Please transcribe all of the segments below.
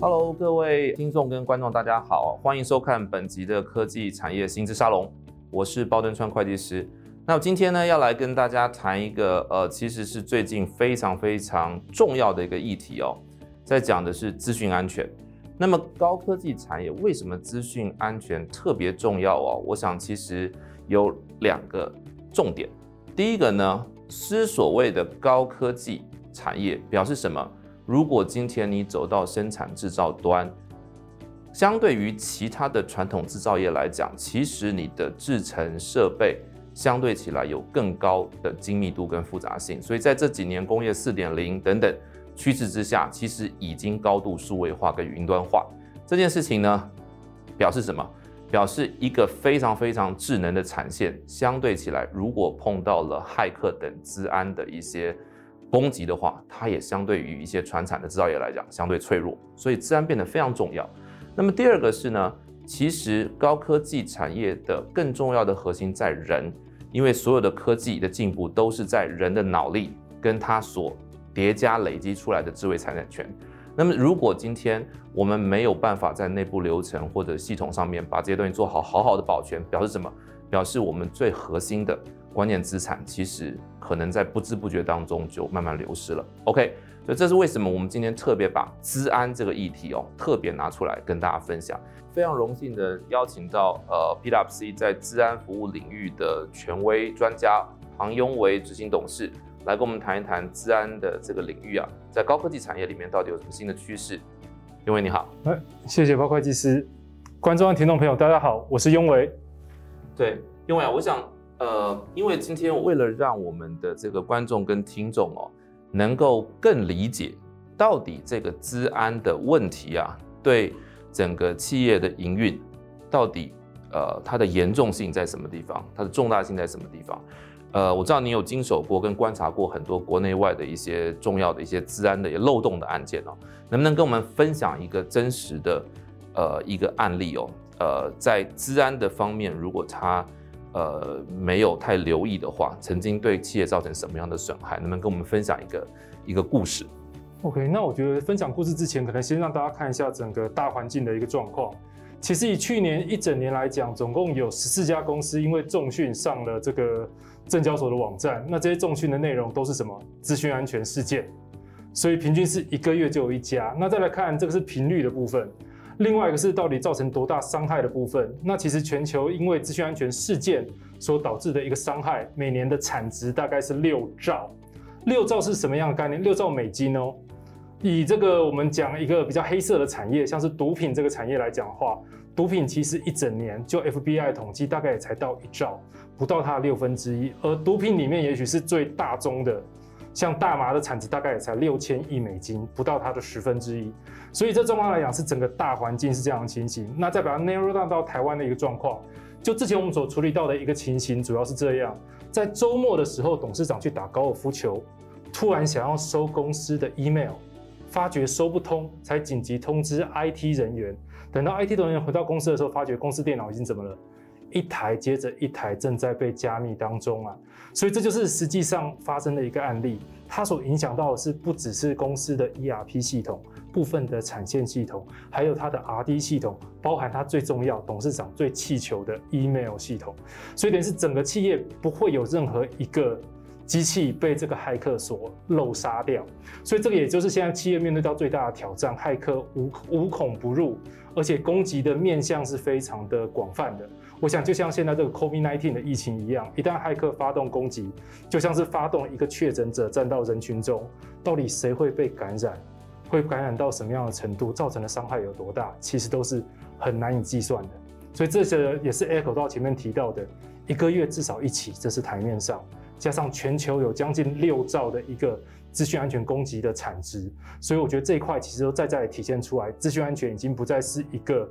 Hello，各位听众跟观众，大家好，欢迎收看本集的科技产业新知沙龙，我是包敦川会计师。那今天呢，要来跟大家谈一个呃，其实是最近非常非常重要的一个议题哦，在讲的是资讯安全。那么高科技产业为什么资讯安全特别重要哦？我想其实有两个重点。第一个呢，是所谓的高科技产业表示什么？如果今天你走到生产制造端，相对于其他的传统制造业来讲，其实你的制程设备相对起来有更高的精密度跟复杂性。所以在这几年工业四点零等等趋势之下，其实已经高度数位化跟云端化。这件事情呢，表示什么？表示一个非常非常智能的产线，相对起来，如果碰到了骇客等资安的一些攻击的话，它也相对于一些传产的制造业来讲相对脆弱，所以资安变得非常重要。那么第二个是呢，其实高科技产业的更重要的核心在人，因为所有的科技的进步都是在人的脑力跟它所叠加累积出来的智慧财产权。那么如果今天我们没有办法在内部流程或者系统上面把这些东西做好，好好的保全，表示什么？表示我们最核心的关键资产其实。可能在不知不觉当中就慢慢流失了。OK，所以这是为什么我们今天特别把资安这个议题哦，特别拿出来跟大家分享。非常荣幸的邀请到呃 PwC 在资安服务领域的权威专家庞雍维执行董事来跟我们谈一谈资安的这个领域啊，在高科技产业里面到底有什么新的趋势？雍维你好，哎，谢谢包会计师，观众和听众朋友大家好，我是雍维。对，因为啊，我想。呃，因为今天为了让我们的这个观众跟听众哦，能够更理解到底这个资安的问题啊，对整个企业的营运到底呃它的严重性在什么地方，它的重大性在什么地方？呃，我知道你有经手过跟观察过很多国内外的一些重要的一些资安的漏洞的案件哦，能不能跟我们分享一个真实的呃一个案例哦？呃，在治安的方面，如果他呃，没有太留意的话，曾经对企业造成什么样的损害？能不能跟我们分享一个一个故事？OK，那我觉得分享故事之前，可能先让大家看一下整个大环境的一个状况。其实以去年一整年来讲，总共有十四家公司因为重讯上了这个证交所的网站。那这些重讯的内容都是什么？资讯安全事件。所以平均是一个月就有一家。那再来看这个是频率的部分。另外一个是到底造成多大伤害的部分，那其实全球因为资讯安全事件所导致的一个伤害，每年的产值大概是六兆。六兆是什么样的概念？六兆美金哦。以这个我们讲一个比较黑色的产业，像是毒品这个产业来讲的话，毒品其实一整年就 FBI 统计大概也才到一兆，不到它的六分之一。而毒品里面也许是最大宗的。像大麻的产值大概也才六千亿美金，不到它的十分之一，所以这状况来讲是整个大环境是这样的情形。那再把它 narrow down 到台湾的一个状况，就之前我们所处理到的一个情形，主要是这样：在周末的时候，董事长去打高尔夫球，突然想要收公司的 email，发觉收不通，才紧急通知 IT 人员。等到 IT 人员回到公司的时候，发觉公司电脑已经怎么了？一台接着一台正在被加密当中啊，所以这就是实际上发生的一个案例。它所影响到的是不只是公司的 ERP 系统、部分的产线系统，还有它的 RD 系统，包含它最重要、董事长最气球的 email 系统。所以等于是整个企业不会有任何一个机器被这个骇客所漏杀掉。所以这个也就是现在企业面对到最大的挑战：骇客无无孔不入，而且攻击的面向是非常的广泛的。我想，就像现在这个 COVID-19 的疫情一样，一旦骇客发动攻击，就像是发动一个确诊者站到人群中，到底谁会被感染，会感染到什么样的程度，造成的伤害有多大，其实都是很难以计算的。所以这些也是 echo 到前面提到的，一个月至少一起，这是台面上，加上全球有将近六兆的一个资讯安全攻击的产值，所以我觉得这一块其实都在在体现出来，资讯安全已经不再是一个。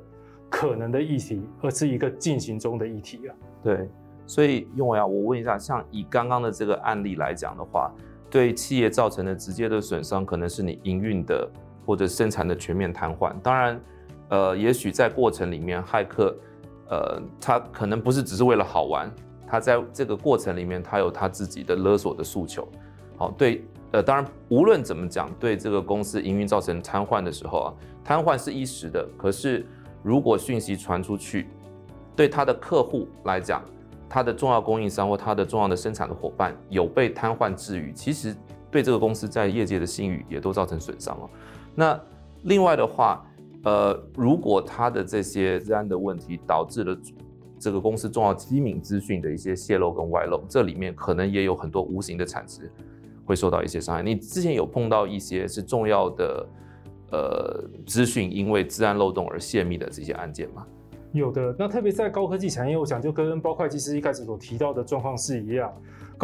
可能的议题，而是一个进行中的议题啊。对，所以雍维啊，我问一下，像以刚刚的这个案例来讲的话，对企业造成的直接的损伤，可能是你营运的或者生产的全面瘫痪。当然，呃，也许在过程里面，骇客，呃，他可能不是只是为了好玩，他在这个过程里面，他有他自己的勒索的诉求。好，对，呃，当然无论怎么讲，对这个公司营运造成瘫痪的时候啊，瘫痪是一时的，可是如果讯息传出去，对他的客户来讲，他的重要供应商或他的重要的生产的伙伴有被瘫痪治愈，其实对这个公司在业界的信誉也都造成损伤了。那另外的话，呃，如果他的这些资安的问题导致了这个公司重要机敏资讯的一些泄露跟外漏，这里面可能也有很多无形的产值会受到一些伤害。你之前有碰到一些是重要的呃资讯因为治安漏洞而泄密的这些案件吗？有的。那特别在高科技产业，我想就跟包会计师一开始所提到的状况是一样。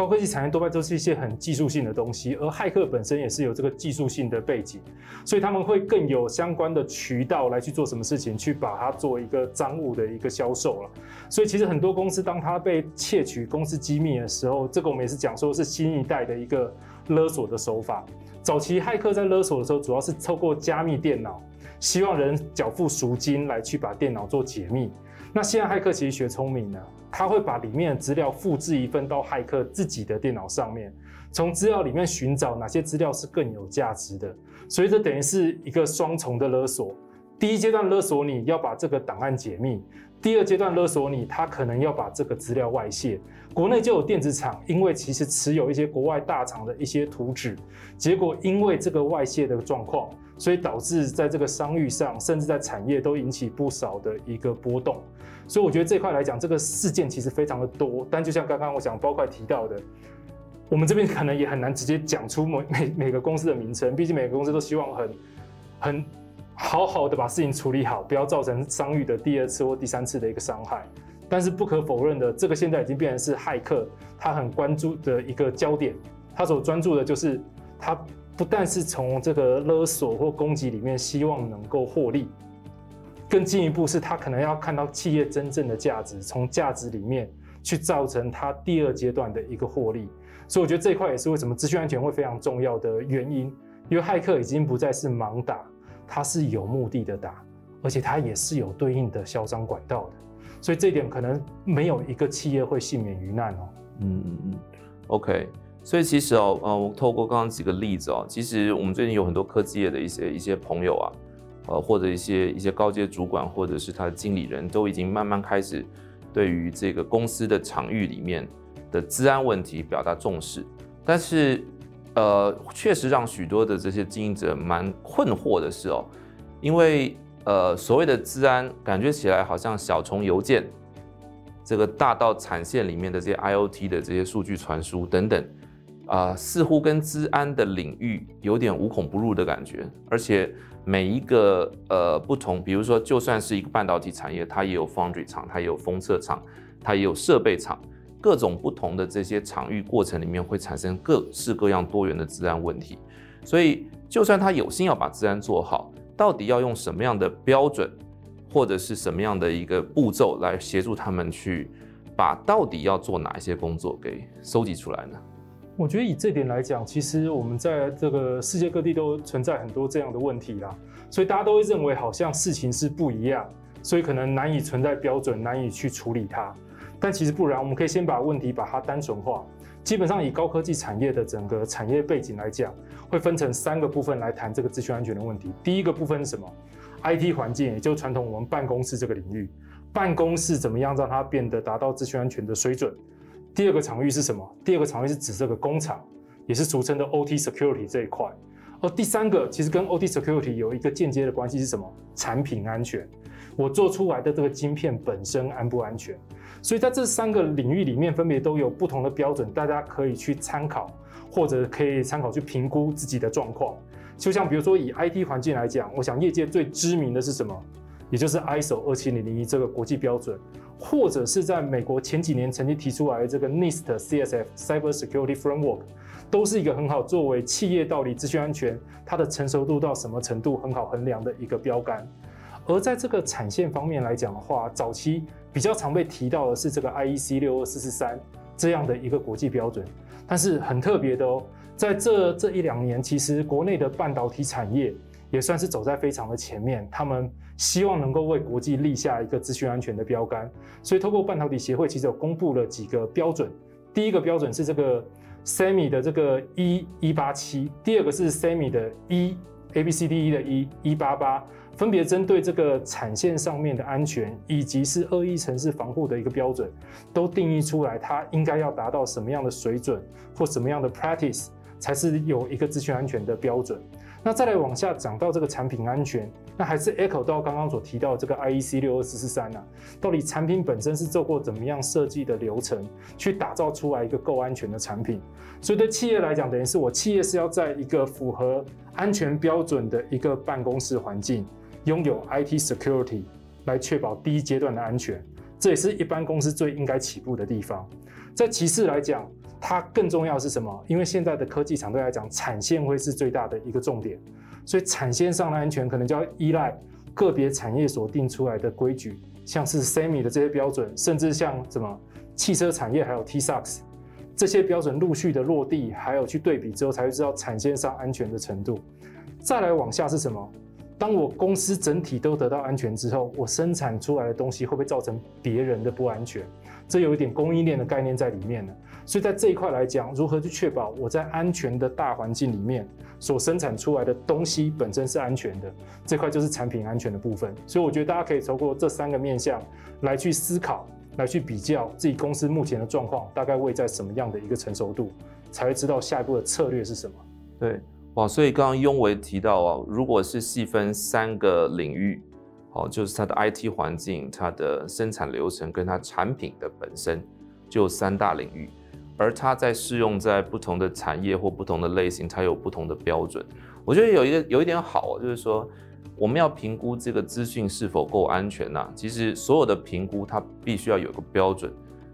高科技产业多半都是一些很技术性的东西，而骇客本身也是有这个技术性的背景，所以他们会更有相关的渠道来去做什么事情，去把它做一个赃物的一个销售了。所以其实很多公司当它被窃取公司机密的时候，这个我们也是讲说是新一代的一个勒索的手法。早期骇客在勒索的时候，主要是透过加密电脑，希望人缴付赎金来去把电脑做解密。那现在骇客其实学聪明了。他会把里面的资料复制一份到骇客自己的电脑上面，从资料里面寻找哪些资料是更有价值的，所以这等于是一个双重的勒索。第一阶段勒索你要把这个档案解密，第二阶段勒索你，他可能要把这个资料外泄。国内就有电子厂，因为其实持有一些国外大厂的一些图纸，结果因为这个外泄的状况，所以导致在这个商誉上，甚至在产业都引起不少的一个波动。所以我觉得这块来讲，这个事件其实非常的多。但就像刚刚我想包括提到的，我们这边可能也很难直接讲出每每每个公司的名称，毕竟每个公司都希望很很好好的把事情处理好，不要造成商誉的第二次或第三次的一个伤害。但是不可否认的，这个现在已经变成是骇客他很关注的一个焦点。他所专注的就是他不但是从这个勒索或攻击里面希望能够获利。更进一步是，他可能要看到企业真正的价值，从价值里面去造成他第二阶段的一个获利。所以我觉得这一块也是为什么资讯安全会非常重要的原因，因为骇客已经不再是盲打，他是有目的的打，而且他也是有对应的销赃管道的。所以这一点可能没有一个企业会幸免于难哦。嗯嗯嗯，OK。所以其实哦，呃，我透过刚刚几个例子哦，其实我们最近有很多科技业的一些一些朋友啊。呃，或者一些一些高阶主管，或者是他的经理人都已经慢慢开始对于这个公司的场域里面的治安问题表达重视，但是呃，确实让许多的这些经营者蛮困惑的是哦，因为呃，所谓的治安感觉起来好像小虫邮件，这个大到产线里面的这些 IoT 的这些数据传输等等，啊、似乎跟资安的领域有点无孔不入的感觉，而且。每一个呃不同，比如说，就算是一个半导体产业，它也有 foundry 厂，它也有封测厂，它也有设备厂，各种不同的这些场域过程里面会产生各式各样多元的治安问题。所以，就算他有心要把治安做好，到底要用什么样的标准，或者是什么样的一个步骤来协助他们去把到底要做哪一些工作给收集出来呢？我觉得以这点来讲，其实我们在这个世界各地都存在很多这样的问题啦，所以大家都会认为好像事情是不一样，所以可能难以存在标准，难以去处理它。但其实不然，我们可以先把问题把它单纯化。基本上以高科技产业的整个产业背景来讲，会分成三个部分来谈这个资讯安全的问题。第一个部分是什么？IT 环境，也就传统我们办公室这个领域，办公室怎么样让它变得达到资讯安全的水准？第二个场域是什么？第二个场域是指这个工厂，也是俗称的 OT security 这一块。而第三个其实跟 OT security 有一个间接的关系是什么？产品安全，我做出来的这个晶片本身安不安全？所以在这三个领域里面，分别都有不同的标准，大家可以去参考，或者可以参考去评估自己的状况。就像比如说以 IT 环境来讲，我想业界最知名的是什么？也就是 ISO 二七零零一这个国际标准。或者是在美国前几年曾经提出来的这个 NIST CSF Cyber Security Framework，都是一个很好作为企业到底资讯安全它的成熟度到什么程度很好衡量的一个标杆。而在这个产线方面来讲的话，早期比较常被提到的是这个 IEC 六二四四三这样的一个国际标准。但是很特别的哦，在这这一两年，其实国内的半导体产业也算是走在非常的前面，他们。希望能够为国际立下一个资讯安全的标杆，所以透过半导体协会，其实有公布了几个标准。第一个标准是这个 Semi 的这个 E 一八七，第二个是 Semi 的 E A B C D E 的 E 一八八，分别针对这个产线上面的安全，以及是恶意程式防护的一个标准，都定义出来，它应该要达到什么样的水准或什么样的 practice，才是有一个资讯安全的标准。那再来往下讲到这个产品安全，那还是 echo 到刚刚所提到的这个 IEC 六二四四三啊，到底产品本身是做过怎么样设计的流程，去打造出来一个够安全的产品？所以对企业来讲，等于是我企业是要在一个符合安全标准的一个办公室环境，拥有 IT security 来确保第一阶段的安全，这也是一般公司最应该起步的地方。在其次来讲。它更重要是什么？因为现在的科技厂对来讲，产线会是最大的一个重点，所以产线上的安全可能就要依赖个别产业所定出来的规矩，像是 SEMI 的这些标准，甚至像什么汽车产业还有 tsax 这些标准陆续的落地，还有去对比之后，才会知道产线上安全的程度。再来往下是什么？当我公司整体都得到安全之后，我生产出来的东西会不会造成别人的不安全？这有一点供应链的概念在里面呢。所以在这一块来讲，如何去确保我在安全的大环境里面所生产出来的东西本身是安全的，这块就是产品安全的部分。所以我觉得大家可以透过这三个面向来去思考，来去比较自己公司目前的状况，大概位在什么样的一个成熟度，才会知道下一步的策略是什么。对，哇，所以刚刚雍维提到啊，如果是细分三个领域，哦，就是它的 IT 环境、它的生产流程跟它产品的本身，就三大领域。而它在适用在不同的产业或不同的类型，它有不同的标准。我觉得有一个有一点好，就是说我们要评估这个资讯是否够安全呐。其实所有的评估它必须要有个标准，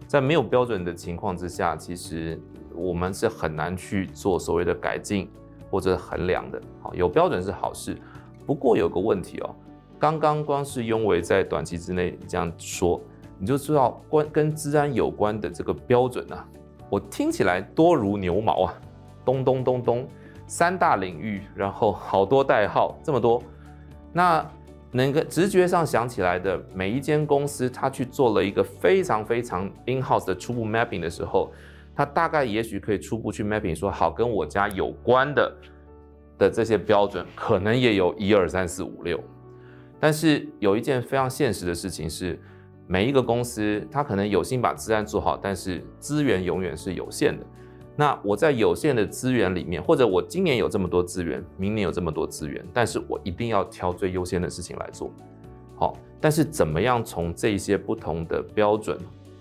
在没有标准的情况之下，其实我们是很难去做所谓的改进或者衡量的。好，有标准是好事，不过有个问题哦，刚刚光是雍维在短期之内这样说，你就知道关跟治安有关的这个标准啊。我听起来多如牛毛啊，咚咚咚咚，三大领域，然后好多代号，这么多。那能个直觉上想起来的，每一间公司，它去做了一个非常非常 in-house 的初步 mapping 的时候，他大概也许可以初步去 mapping 说，好，跟我家有关的的这些标准，可能也有一二三四五六。但是有一件非常现实的事情是。每一个公司，它可能有心把资安做好，但是资源永远是有限的。那我在有限的资源里面，或者我今年有这么多资源，明年有这么多资源，但是我一定要挑最优先的事情来做。好，但是怎么样从这些不同的标准，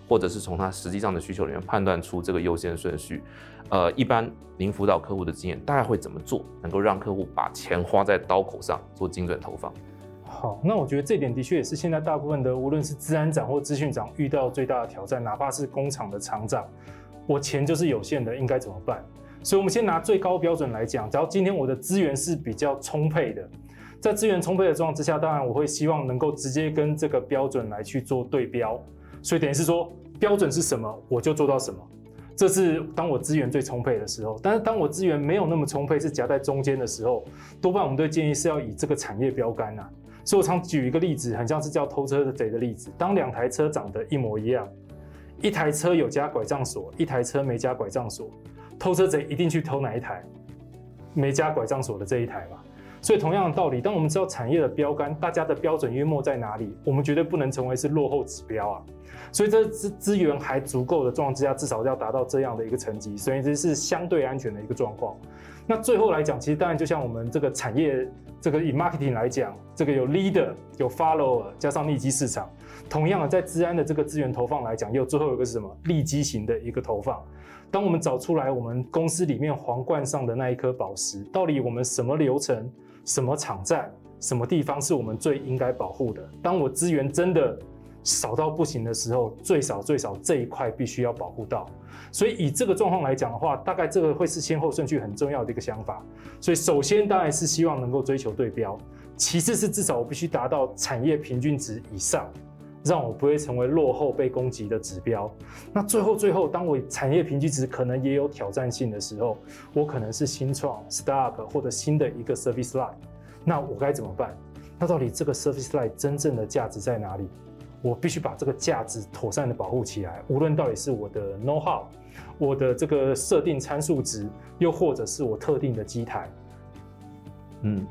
或者是从它实际上的需求里面判断出这个优先顺序？呃，一般您辅导客户的经验，大概会怎么做，能够让客户把钱花在刀口上，做精准投放？好，那我觉得这点的确也是现在大部分的，无论是治安长或资讯长遇到最大的挑战，哪怕是工厂的厂长，我钱就是有限的，应该怎么办？所以，我们先拿最高标准来讲，只要今天我的资源是比较充沛的，在资源充沛的状况之下，当然我会希望能够直接跟这个标准来去做对标。所以，等于是说，标准是什么，我就做到什么。这是当我资源最充沛的时候。但是，当我资源没有那么充沛，是夹在中间的时候，多半我们都建议是要以这个产业标杆啊。所以我常举一个例子，很像是叫偷车的贼的例子。当两台车长得一模一样，一台车有加拐杖锁，一台车没加拐杖锁，偷车贼一定去偷哪一台？没加拐杖锁的这一台嘛。所以同样的道理，当我们知道产业的标杆，大家的标准约莫在哪里，我们绝对不能成为是落后指标啊。所以这资资源还足够的状况之下，至少要达到这样的一个成绩，所以这是相对安全的一个状况。那最后来讲，其实当然就像我们这个产业。这个以 marketing 来讲，这个有 leader 有 follower 加上利基市场，同样的在资安的这个资源投放来讲，又最后有个是什么利基型的一个投放。当我们找出来我们公司里面皇冠上的那一颗宝石，到底我们什么流程、什么场站、什么地方是我们最应该保护的？当我资源真的少到不行的时候，最少最少这一块必须要保护到。所以以这个状况来讲的话，大概这个会是先后顺序很重要的一个想法。所以首先当然是希望能够追求对标，其次是至少我必须达到产业平均值以上，让我不会成为落后被攻击的指标。那最后最后，当我产业平均值可能也有挑战性的时候，我可能是新创 startup 或者新的一个 service line，那我该怎么办？那到底这个 service line 真正的价值在哪里？我必须把这个价值妥善的保护起来，无论到底是我的 know how，我的这个设定参数值，又或者是我特定的机台。嗯，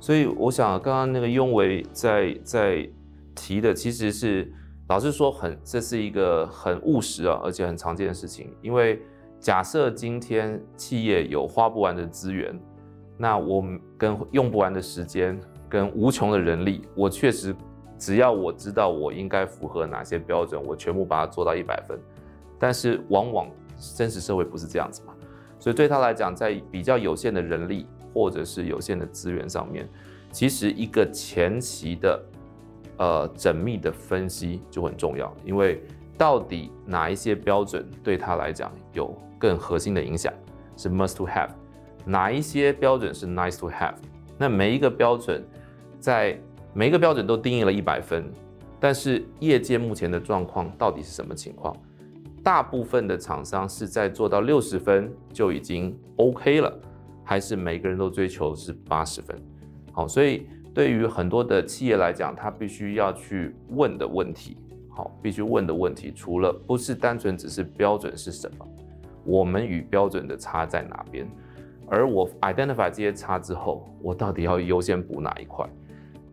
所以我想刚刚那个雍维在在提的，其实是老实说很，这是一个很务实啊，而且很常见的事情。因为假设今天企业有花不完的资源，那我们跟用不完的时间，跟无穷的人力，我确实。只要我知道我应该符合哪些标准，我全部把它做到一百分。但是往往真实社会不是这样子嘛，所以对他来讲，在比较有限的人力或者是有限的资源上面，其实一个前期的呃缜密的分析就很重要。因为到底哪一些标准对他来讲有更核心的影响，是 must to have；哪一些标准是 nice to have。那每一个标准在每一个标准都定义了一百分，但是业界目前的状况到底是什么情况？大部分的厂商是在做到六十分就已经 OK 了，还是每个人都追求是八十分？好，所以对于很多的企业来讲，他必须要去问的问题，好，必须问的问题，除了不是单纯只是标准是什么，我们与标准的差在哪边？而我 identify 这些差之后，我到底要优先补哪一块？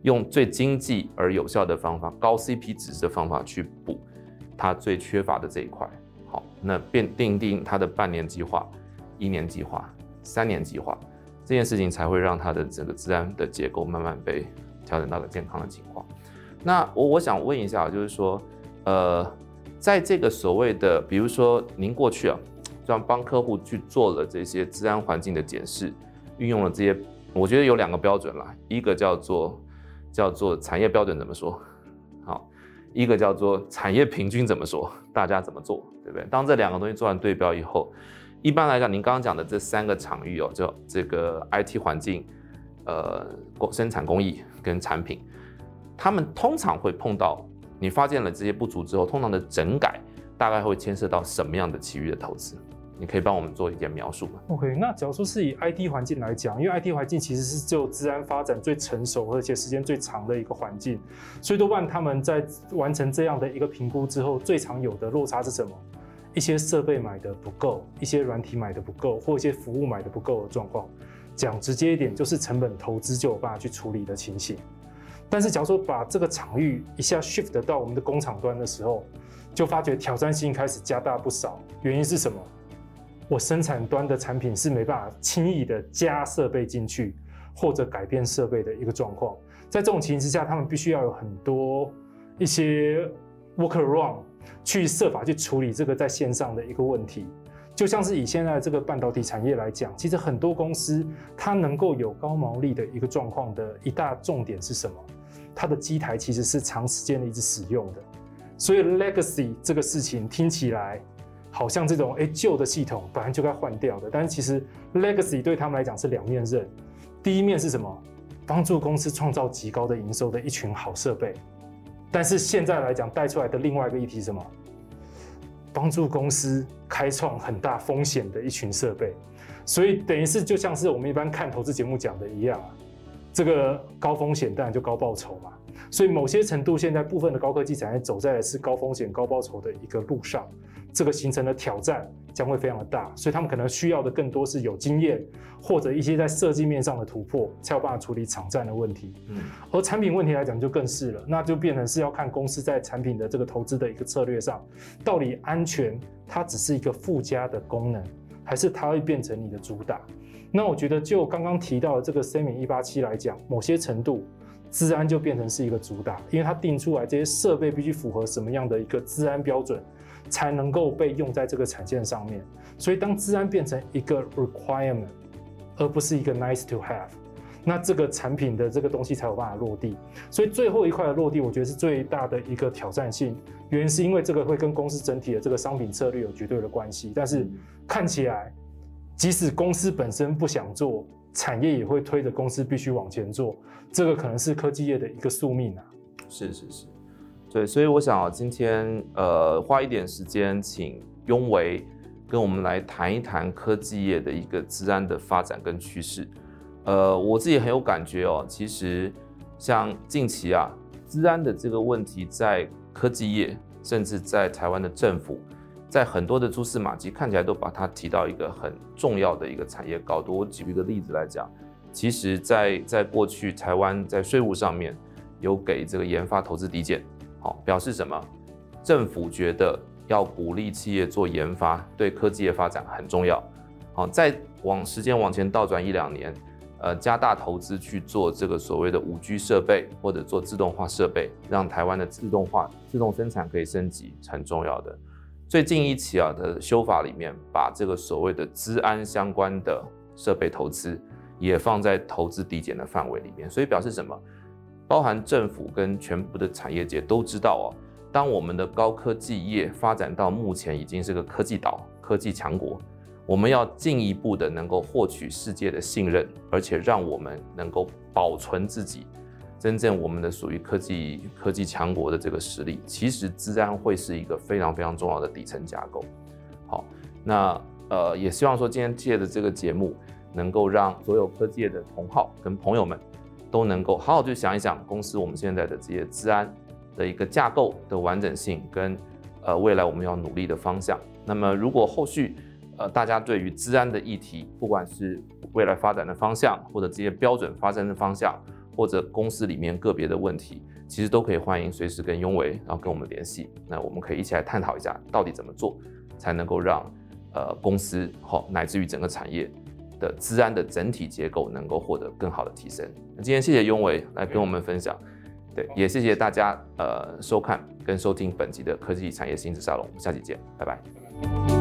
用最经济而有效的方法，高 CP 值的方法去补它最缺乏的这一块。好，那便定定它的半年计划、一年计划、三年计划，这件事情才会让它的整个资安的结构慢慢被调整到了健康的情况。那我我想问一下，就是说，呃，在这个所谓的，比如说您过去啊，这样帮客户去做了这些治安环境的检视，运用了这些，我觉得有两个标准啦，一个叫做。叫做产业标准怎么说？好，一个叫做产业平均怎么说？大家怎么做，对不对？当这两个东西做完对标以后，一般来讲，您刚刚讲的这三个场域哦，就这个 IT 环境、呃，工生产工艺跟产品，他们通常会碰到你发现了这些不足之后，通常的整改大概会牵涉到什么样的其余的投资？你可以帮我们做一点描述吗？OK，那假如说是以 IT 环境来讲，因为 IT 环境其实是就治安发展最成熟而且时间最长的一个环境，所以多半他们在完成这样的一个评估之后，最常有的落差是什么？一些设备买的不够，一些软体买的不够，或一些服务买的不够的状况。讲直接一点，就是成本投资就有办法去处理的情形。但是假如说把这个场域一下 shift 到我们的工厂端的时候，就发觉挑战性开始加大不少。原因是什么？我生产端的产品是没办法轻易的加设备进去，或者改变设备的一个状况。在这种情形之下，他们必须要有很多一些 workaround 去设法去处理这个在线上的一个问题。就像是以现在这个半导体产业来讲，其实很多公司它能够有高毛利的一个状况的一大重点是什么？它的机台其实是长时间的一直使用的，所以 legacy 这个事情听起来。好像这种哎旧的系统本来就该换掉的，但是其实 legacy 对他们来讲是两面刃。第一面是什么？帮助公司创造极高的营收的一群好设备。但是现在来讲带出来的另外一个议题是什么？帮助公司开创很大风险的一群设备。所以等于是就像是我们一般看投资节目讲的一样，这个高风险当然就高报酬嘛。所以某些程度，现在部分的高科技产业走在的是高风险高报酬的一个路上。这个形成的挑战将会非常的大，所以他们可能需要的更多是有经验或者一些在设计面上的突破，才有办法处理场站的问题。嗯，而产品问题来讲就更是了，那就变成是要看公司在产品的这个投资的一个策略上，到底安全它只是一个附加的功能，还是它会变成你的主打？那我觉得就刚刚提到的这个 SAMI 187来讲，某些程度治安就变成是一个主打，因为它定出来这些设备必须符合什么样的一个治安标准。才能够被用在这个产线上面，所以当治安变成一个 requirement，而不是一个 nice to have，那这个产品的这个东西才有办法落地。所以最后一块的落地，我觉得是最大的一个挑战性。原因是因为这个会跟公司整体的这个商品策略有绝对的关系。但是看起来，即使公司本身不想做，产业也会推着公司必须往前做。这个可能是科技业的一个宿命啊。是是是。对，所以我想今天呃花一点时间，请雍维跟我们来谈一谈科技业的一个资安的发展跟趋势。呃，我自己很有感觉哦，其实像近期啊，资安的这个问题在科技业，甚至在台湾的政府，在很多的蛛丝马迹看起来都把它提到一个很重要的一个产业高度。我举一个例子来讲，其实在，在在过去台湾在税务上面有给这个研发投资抵减，好，表示什么？政府觉得要鼓励企业做研发，对科技业发展很重要。好，再往时间往前倒转一两年。呃，加大投资去做这个所谓的五 G 设备，或者做自动化设备，让台湾的自动化、自动生产可以升级，很重要的。最近一期啊的修法里面，把这个所谓的资安相关的设备投资也放在投资抵减的范围里面，所以表示什么？包含政府跟全部的产业界都知道哦，当我们的高科技业发展到目前已经是个科技岛、科技强国。我们要进一步的能够获取世界的信任，而且让我们能够保存自己真正我们的属于科技科技强国的这个实力。其实自然会是一个非常非常重要的底层架构。好，那呃也希望说今天借的这个节目，能够让所有科技业的同好跟朋友们都能够好好去想一想公司我们现在的这些资安的一个架构的完整性跟呃未来我们要努力的方向。那么如果后续呃，大家对于资安的议题，不管是未来发展的方向，或者这些标准发展的方向，或者公司里面个别的问题，其实都可以欢迎随时跟雍维，然后跟我们联系。那我们可以一起来探讨一下，到底怎么做才能够让呃公司好乃至于整个产业的治安的整体结构能够获得更好的提升。那今天谢谢雍维来跟我们分享，对，也谢谢大家呃收看跟收听本集的科技产业新知沙龙，我们下期见，拜拜。